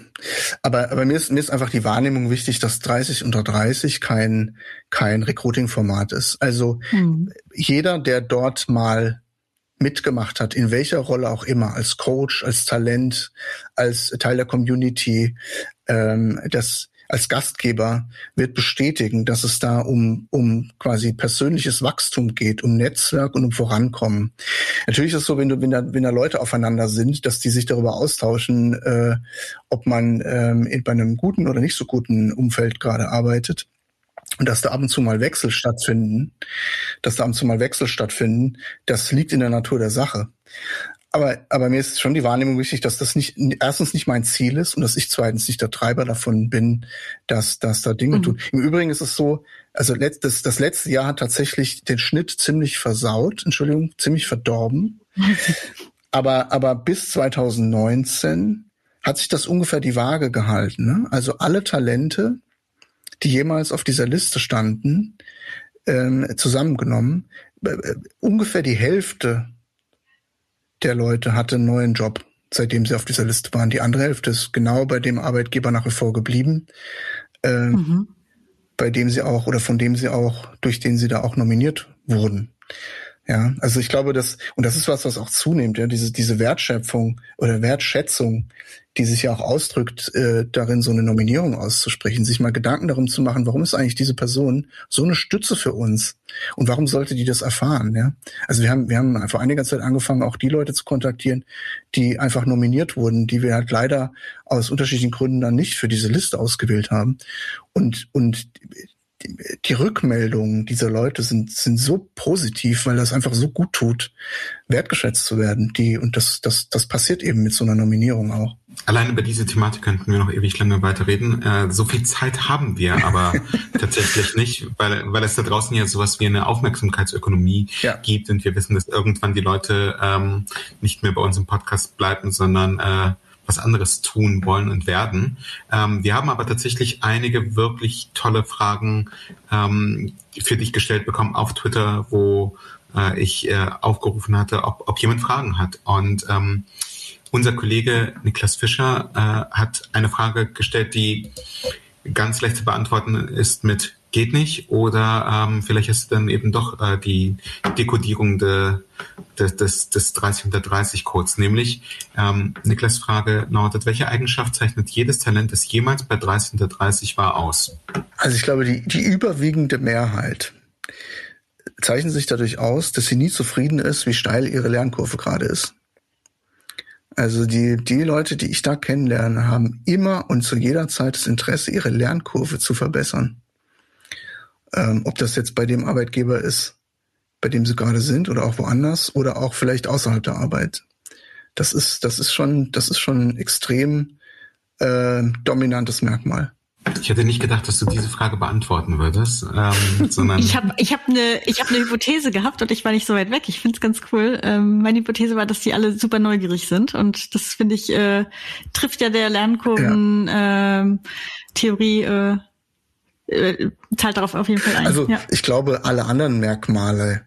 Aber, aber mir, ist, mir ist einfach die Wahrnehmung wichtig, dass 30 unter 30 kein, kein Recruiting-Format ist. Also hm. jeder, der dort mal mitgemacht hat, in welcher Rolle auch immer, als Coach, als Talent, als Teil der Community, ähm, das als Gastgeber wird bestätigen, dass es da um, um quasi persönliches Wachstum geht, um Netzwerk und um Vorankommen. Natürlich ist es so, wenn, du, wenn, da, wenn da Leute aufeinander sind, dass die sich darüber austauschen, äh, ob man ähm, in, bei einem guten oder nicht so guten Umfeld gerade arbeitet. Und dass da ab und zu mal Wechsel stattfinden, dass da ab und zu mal Wechsel stattfinden, das liegt in der Natur der Sache. Aber, aber mir ist schon die Wahrnehmung wichtig, dass das nicht erstens nicht mein Ziel ist und dass ich zweitens nicht der Treiber davon bin, dass, dass da Dinge mhm. tun. Im Übrigen ist es so, also letztes, das letzte Jahr hat tatsächlich den Schnitt ziemlich versaut, Entschuldigung, ziemlich verdorben. aber, aber bis 2019 hat sich das ungefähr die Waage gehalten. Ne? Also alle Talente, die jemals auf dieser Liste standen, ähm, zusammengenommen, äh, äh ungefähr die Hälfte der Leute hatte einen neuen Job, seitdem sie auf dieser Liste waren. Die andere Hälfte ist genau bei dem Arbeitgeber nach wie vor geblieben, äh, mhm. bei dem sie auch oder von dem sie auch, durch den sie da auch nominiert wurden. Ja, also ich glaube, dass, und das ist was, was auch zunimmt, ja, diese, diese Wertschöpfung oder Wertschätzung, die sich ja auch ausdrückt, äh, darin so eine Nominierung auszusprechen, sich mal Gedanken darum zu machen, warum ist eigentlich diese Person so eine Stütze für uns und warum sollte die das erfahren, ja? Also wir haben, wir haben vor einiger Zeit angefangen, auch die Leute zu kontaktieren, die einfach nominiert wurden, die wir halt leider aus unterschiedlichen Gründen dann nicht für diese Liste ausgewählt haben und, und die Rückmeldungen dieser Leute sind, sind so positiv, weil das einfach so gut tut, wertgeschätzt zu werden. Die, und das, das, das passiert eben mit so einer Nominierung auch. Allein über diese Thematik könnten wir noch ewig lange weiterreden. Äh, so viel Zeit haben wir aber tatsächlich nicht, weil, weil es da draußen ja sowas wie eine Aufmerksamkeitsökonomie ja. gibt und wir wissen, dass irgendwann die Leute ähm, nicht mehr bei uns im Podcast bleiben, sondern äh, was anderes tun wollen und werden. Ähm, wir haben aber tatsächlich einige wirklich tolle Fragen ähm, für dich gestellt bekommen auf Twitter, wo äh, ich äh, aufgerufen hatte, ob, ob jemand Fragen hat. Und ähm, unser Kollege Niklas Fischer äh, hat eine Frage gestellt, die ganz leicht zu beantworten ist mit geht nicht oder ähm, vielleicht ist dann eben doch äh, die Dekodierung de, de, des, des 30 Codes. Nämlich, ähm, Niklas Frage lautet, welche Eigenschaft zeichnet jedes Talent, das jemals bei 30 war, aus? Also ich glaube, die, die überwiegende Mehrheit zeichnet sich dadurch aus, dass sie nie zufrieden ist, wie steil ihre Lernkurve gerade ist. Also die, die Leute, die ich da kennenlerne, haben immer und zu jeder Zeit das Interesse, ihre Lernkurve zu verbessern. Ähm, ob das jetzt bei dem Arbeitgeber ist, bei dem sie gerade sind oder auch woanders oder auch vielleicht außerhalb der Arbeit. Das ist, das ist schon, das ist schon ein extrem äh, dominantes Merkmal. Ich hätte nicht gedacht, dass du diese Frage beantworten würdest, ähm, sondern ich habe ich hab eine ich habe eine Hypothese gehabt und ich war nicht so weit weg. Ich finde es ganz cool. Ähm, meine Hypothese war, dass die alle super neugierig sind und das finde ich äh, trifft ja der Lernkurven ja. Ähm, Theorie äh, äh, zahlt darauf auf jeden Fall ein. Also ja. ich glaube, alle anderen Merkmale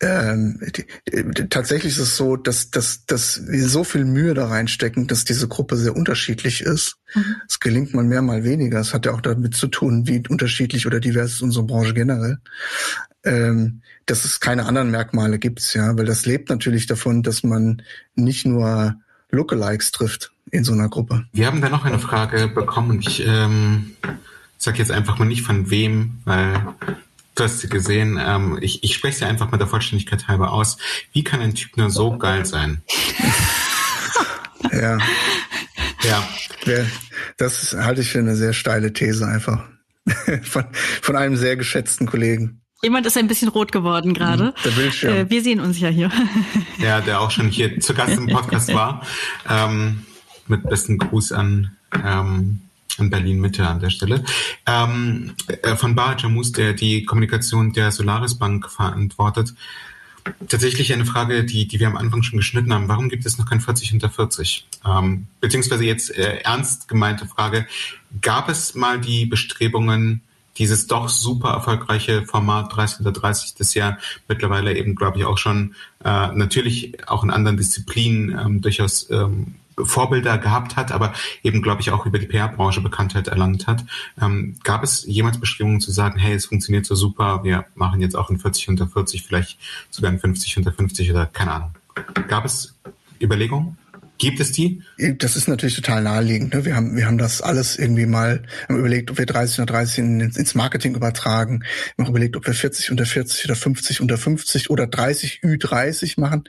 ähm, die, die, tatsächlich ist es so, dass, dass, dass wir so viel Mühe da reinstecken, dass diese Gruppe sehr unterschiedlich ist. Mhm. Es gelingt mal mehr, mal weniger. Es hat ja auch damit zu tun, wie unterschiedlich oder divers ist unsere Branche generell. Ähm, dass es keine anderen Merkmale gibt, ja, weil das lebt natürlich davon, dass man nicht nur Lookalikes trifft in so einer Gruppe. Wir haben da noch eine Frage bekommen. Ich ähm, sag jetzt einfach mal nicht von wem, weil du hast sie gesehen. Ähm, ich, ich spreche sie einfach mal der Vollständigkeit halber aus. Wie kann ein Typ nur so geil sein? ja. Ja. Das halte ich für eine sehr steile These einfach. von, von einem sehr geschätzten Kollegen. Jemand ist ein bisschen rot geworden gerade. Der Bildschirm. Äh, wir sehen uns ja hier. ja, der auch schon hier zu Gast im Podcast war. Ähm, mit besten Gruß an ähm, in Berlin Mitte an der Stelle. Ähm, äh, von Bar Jamus, der die Kommunikation der Solaris Bank verantwortet. Tatsächlich eine Frage, die, die wir am Anfang schon geschnitten haben. Warum gibt es noch kein 40 unter 40? Ähm, beziehungsweise jetzt äh, ernst gemeinte Frage. Gab es mal die Bestrebungen, dieses doch super erfolgreiche Format 30 unter 30, das ja mittlerweile eben, glaube ich, auch schon äh, natürlich auch in anderen Disziplinen ähm, durchaus ähm, Vorbilder gehabt hat, aber eben, glaube ich, auch über die PR-Branche Bekanntheit erlangt hat. Ähm, gab es jemals Bestrebungen zu sagen, hey, es funktioniert so super, wir machen jetzt auch in 40 unter 40, vielleicht sogar in 50 unter 50 oder keine Ahnung. Gab es Überlegungen? Gibt es die? Das ist natürlich total naheliegend. Ne? Wir haben, wir haben das alles irgendwie mal haben überlegt, ob wir 30 oder 30 ins Marketing übertragen. Wir haben überlegt, ob wir 40 unter 40 oder 50 unter 50 oder 30 Ü30 machen.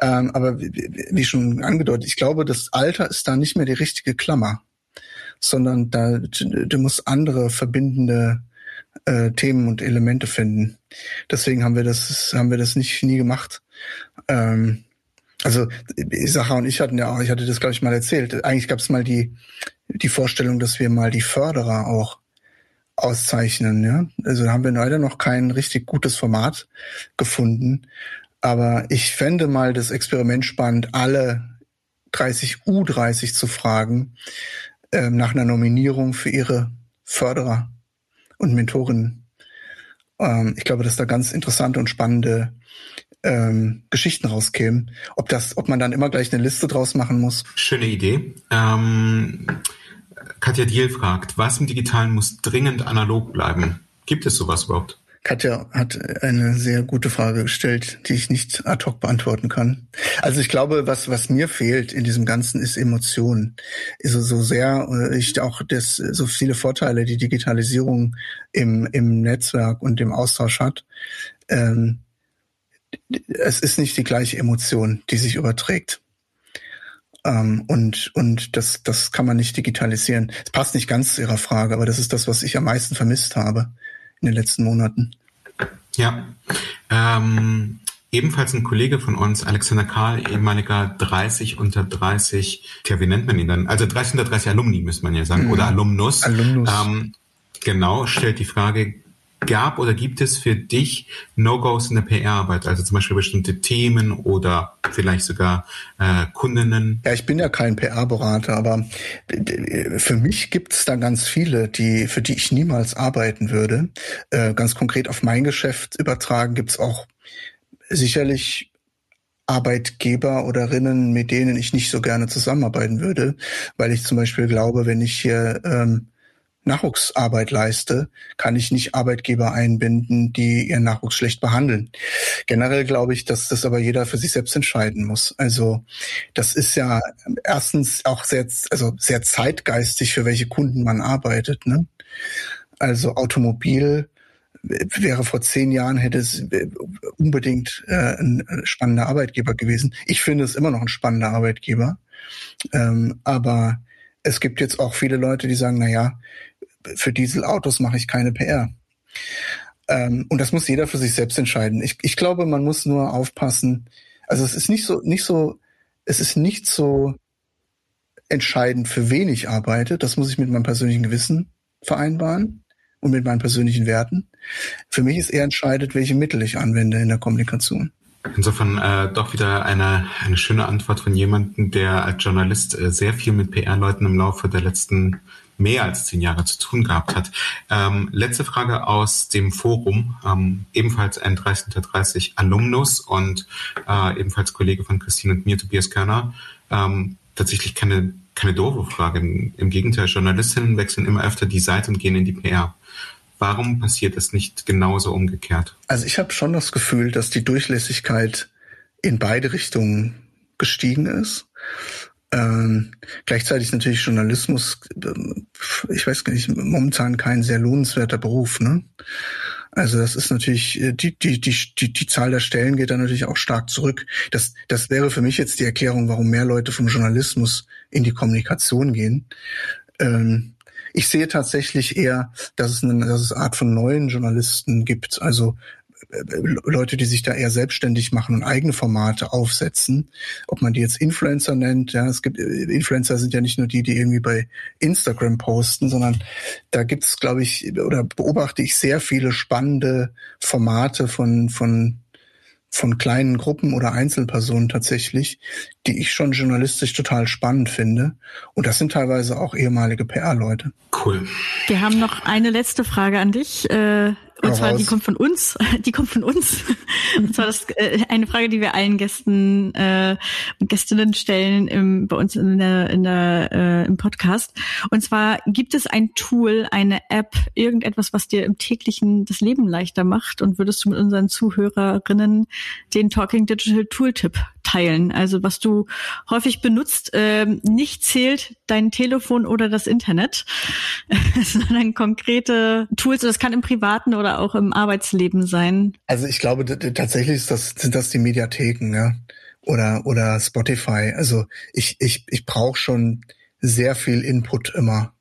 Ähm, aber wie, wie schon angedeutet, ich glaube, das Alter ist da nicht mehr die richtige Klammer, sondern da, du musst andere verbindende äh, Themen und Elemente finden. Deswegen haben wir das, haben wir das nicht nie gemacht. Ähm, also Sacha und ich hatten ja auch, ich hatte das glaube ich mal erzählt. Eigentlich gab es mal die die Vorstellung, dass wir mal die Förderer auch auszeichnen. Ja? Also da haben wir leider noch kein richtig gutes Format gefunden. Aber ich fände mal das Experiment spannend, alle 30 U30 zu fragen äh, nach einer Nominierung für ihre Förderer und Mentorinnen. Ähm, ich glaube, dass da ganz interessante und spannende ähm, Geschichten rauskämen. Ob das, ob man dann immer gleich eine Liste draus machen muss. Schöne Idee. Ähm, Katja Diel fragt, was im Digitalen muss dringend analog bleiben? Gibt es sowas überhaupt? Katja hat eine sehr gute Frage gestellt, die ich nicht ad hoc beantworten kann. Also ich glaube, was, was mir fehlt in diesem Ganzen ist Emotion. Also so sehr äh, ich auch das, so viele Vorteile die Digitalisierung im, im Netzwerk und im Austausch hat. Ähm, es ist nicht die gleiche Emotion, die sich überträgt. Ähm, und und das, das kann man nicht digitalisieren. Es passt nicht ganz zu Ihrer Frage, aber das ist das, was ich am meisten vermisst habe in den letzten Monaten. Ja. Ähm, ebenfalls ein Kollege von uns, Alexander Karl, ehemaliger 30 unter 30, ja, wie nennt man ihn dann? Also 30 unter 30 Alumni, müsste man ja sagen, mhm. oder Alumnus. Alumnus. Ähm, genau, stellt die Frage, gab oder gibt es für dich No-Gos in der PR-Arbeit? Also zum Beispiel bestimmte Themen oder vielleicht sogar äh, Kundinnen? Ja, ich bin ja kein PR-Berater, aber für mich gibt es da ganz viele, die für die ich niemals arbeiten würde. Äh, ganz konkret auf mein Geschäft übertragen gibt es auch sicherlich Arbeitgeber oder Rinnen, mit denen ich nicht so gerne zusammenarbeiten würde, weil ich zum Beispiel glaube, wenn ich hier ähm, Nachwuchsarbeit leiste, kann ich nicht Arbeitgeber einbinden, die ihren Nachwuchs schlecht behandeln. Generell glaube ich, dass das aber jeder für sich selbst entscheiden muss. Also das ist ja erstens auch sehr, also sehr zeitgeistig, für welche Kunden man arbeitet. Ne? Also Automobil wäre vor zehn Jahren hätte es unbedingt äh, ein spannender Arbeitgeber gewesen. Ich finde es immer noch ein spannender Arbeitgeber. Ähm, aber es gibt jetzt auch viele Leute, die sagen, na ja, für Dieselautos mache ich keine PR. Ähm, und das muss jeder für sich selbst entscheiden. Ich, ich glaube, man muss nur aufpassen. Also es ist nicht so, nicht so, es ist nicht so entscheidend, für wen ich arbeite. Das muss ich mit meinem persönlichen Gewissen vereinbaren und mit meinen persönlichen Werten. Für mich ist eher entscheidend, welche Mittel ich anwende in der Kommunikation. Insofern äh, doch wieder eine, eine schöne Antwort von jemandem, der als Journalist äh, sehr viel mit PR-Leuten im Laufe der letzten mehr als zehn Jahre zu tun gehabt hat. Ähm, letzte Frage aus dem Forum, ähm, ebenfalls ein 30 unter 30 Alumnus und äh, ebenfalls Kollege von Christine und mir, Tobias Körner. Ähm, tatsächlich keine, keine doofe Frage. Im Gegenteil, Journalistinnen wechseln immer öfter die Seite und gehen in die PR. Warum passiert es nicht genauso umgekehrt? Also ich habe schon das Gefühl, dass die Durchlässigkeit in beide Richtungen gestiegen ist. Ähm, gleichzeitig ist natürlich Journalismus, ich weiß gar nicht, momentan kein sehr lohnenswerter Beruf. Ne? Also das ist natürlich, äh, die, die, die, die, die Zahl der Stellen geht da natürlich auch stark zurück. Das, das wäre für mich jetzt die Erklärung, warum mehr Leute vom Journalismus in die Kommunikation gehen. Ähm, ich sehe tatsächlich eher, dass es eine, dass es Art von neuen Journalisten gibt. Also Leute, die sich da eher selbstständig machen und eigene Formate aufsetzen. Ob man die jetzt Influencer nennt, ja, es gibt Influencer sind ja nicht nur die, die irgendwie bei Instagram posten, sondern da gibt es, glaube ich, oder beobachte ich sehr viele spannende Formate von von von kleinen Gruppen oder Einzelpersonen tatsächlich, die ich schon journalistisch total spannend finde. Und das sind teilweise auch ehemalige PR-Leute. Cool. Wir haben noch eine letzte Frage an dich. Äh, und zwar, die kommt von uns. Die kommt von uns. Und zwar das, äh, eine Frage, die wir allen Gästen äh, und Gästinnen stellen im, bei uns in der, in der, äh, im Podcast. Und zwar, gibt es ein Tool, eine App, irgendetwas, was dir im täglichen das Leben leichter macht? Und würdest du mit unseren Zuhörerinnen den Talking Digital Tooltip teilen? Also was du häufig benutzt, äh, nicht zählt dein Telefon oder das Internet, sondern konkrete Tools. Das kann im privaten oder auch im Arbeitsleben sein? Also ich glaube tatsächlich ist das, sind das die Mediatheken, ja. Oder, oder Spotify. Also ich, ich, ich brauche schon sehr viel Input immer.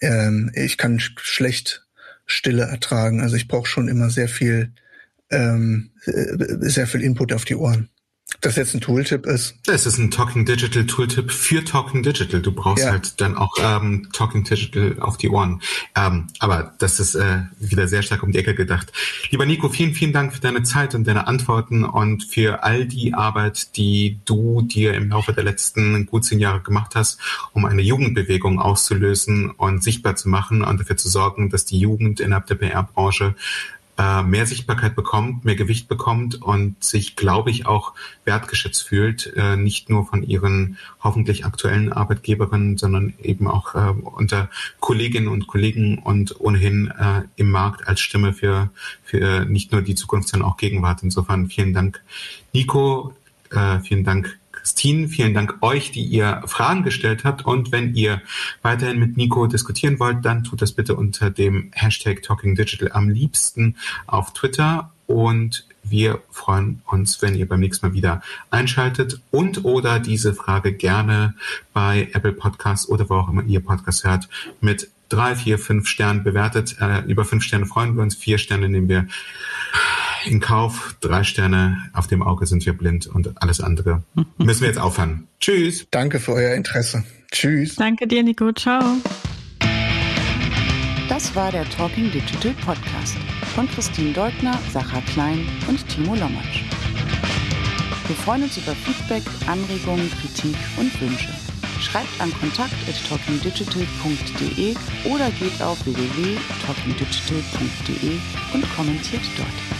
Ähm, ich kann schlecht Stille ertragen. Also ich brauche schon immer sehr viel, ähm, äh, sehr viel Input auf die Ohren das jetzt ein Tooltip ist? Es ist ein Talking Digital Tooltip für Talking Digital. Du brauchst ja. halt dann auch ähm, Talking Digital auf die Ohren. Ähm, aber das ist äh, wieder sehr stark um die Ecke gedacht. Lieber Nico, vielen, vielen Dank für deine Zeit und deine Antworten und für all die Arbeit, die du dir im Laufe der letzten gut zehn Jahre gemacht hast, um eine Jugendbewegung auszulösen und sichtbar zu machen und dafür zu sorgen, dass die Jugend innerhalb der PR-Branche äh, mehr Sichtbarkeit bekommt, mehr Gewicht bekommt und sich, glaube ich, auch wertgeschätzt fühlt, äh, nicht nur von ihren hoffentlich aktuellen Arbeitgeberinnen, sondern eben auch äh, unter Kolleginnen und Kollegen und ohnehin äh, im Markt als Stimme für, für nicht nur die Zukunft, sondern auch Gegenwart. Insofern vielen Dank, Nico, vielen Dank, Christine, vielen Dank euch, die ihr Fragen gestellt habt. Und wenn ihr weiterhin mit Nico diskutieren wollt, dann tut das bitte unter dem Hashtag Talking Digital am liebsten auf Twitter. Und wir freuen uns, wenn ihr beim nächsten Mal wieder einschaltet und oder diese Frage gerne bei Apple Podcasts oder wo auch immer ihr Podcast hört mit drei, vier, fünf Sternen bewertet. Äh, über fünf Sterne freuen wir uns, vier Sterne nehmen wir in Kauf. Drei Sterne, auf dem Auge sind wir blind und alles andere müssen wir jetzt aufhören. Tschüss. Danke für euer Interesse. Tschüss. Danke dir, Nico. Ciao. Das war der Talking Digital Podcast von Christine Deutner, Sacha Klein und Timo Lommatsch. Wir freuen uns über Feedback, Anregungen, Kritik und Wünsche. Schreibt an kontakt.talkingdigital.de oder geht auf www.talkingdigital.de und kommentiert dort.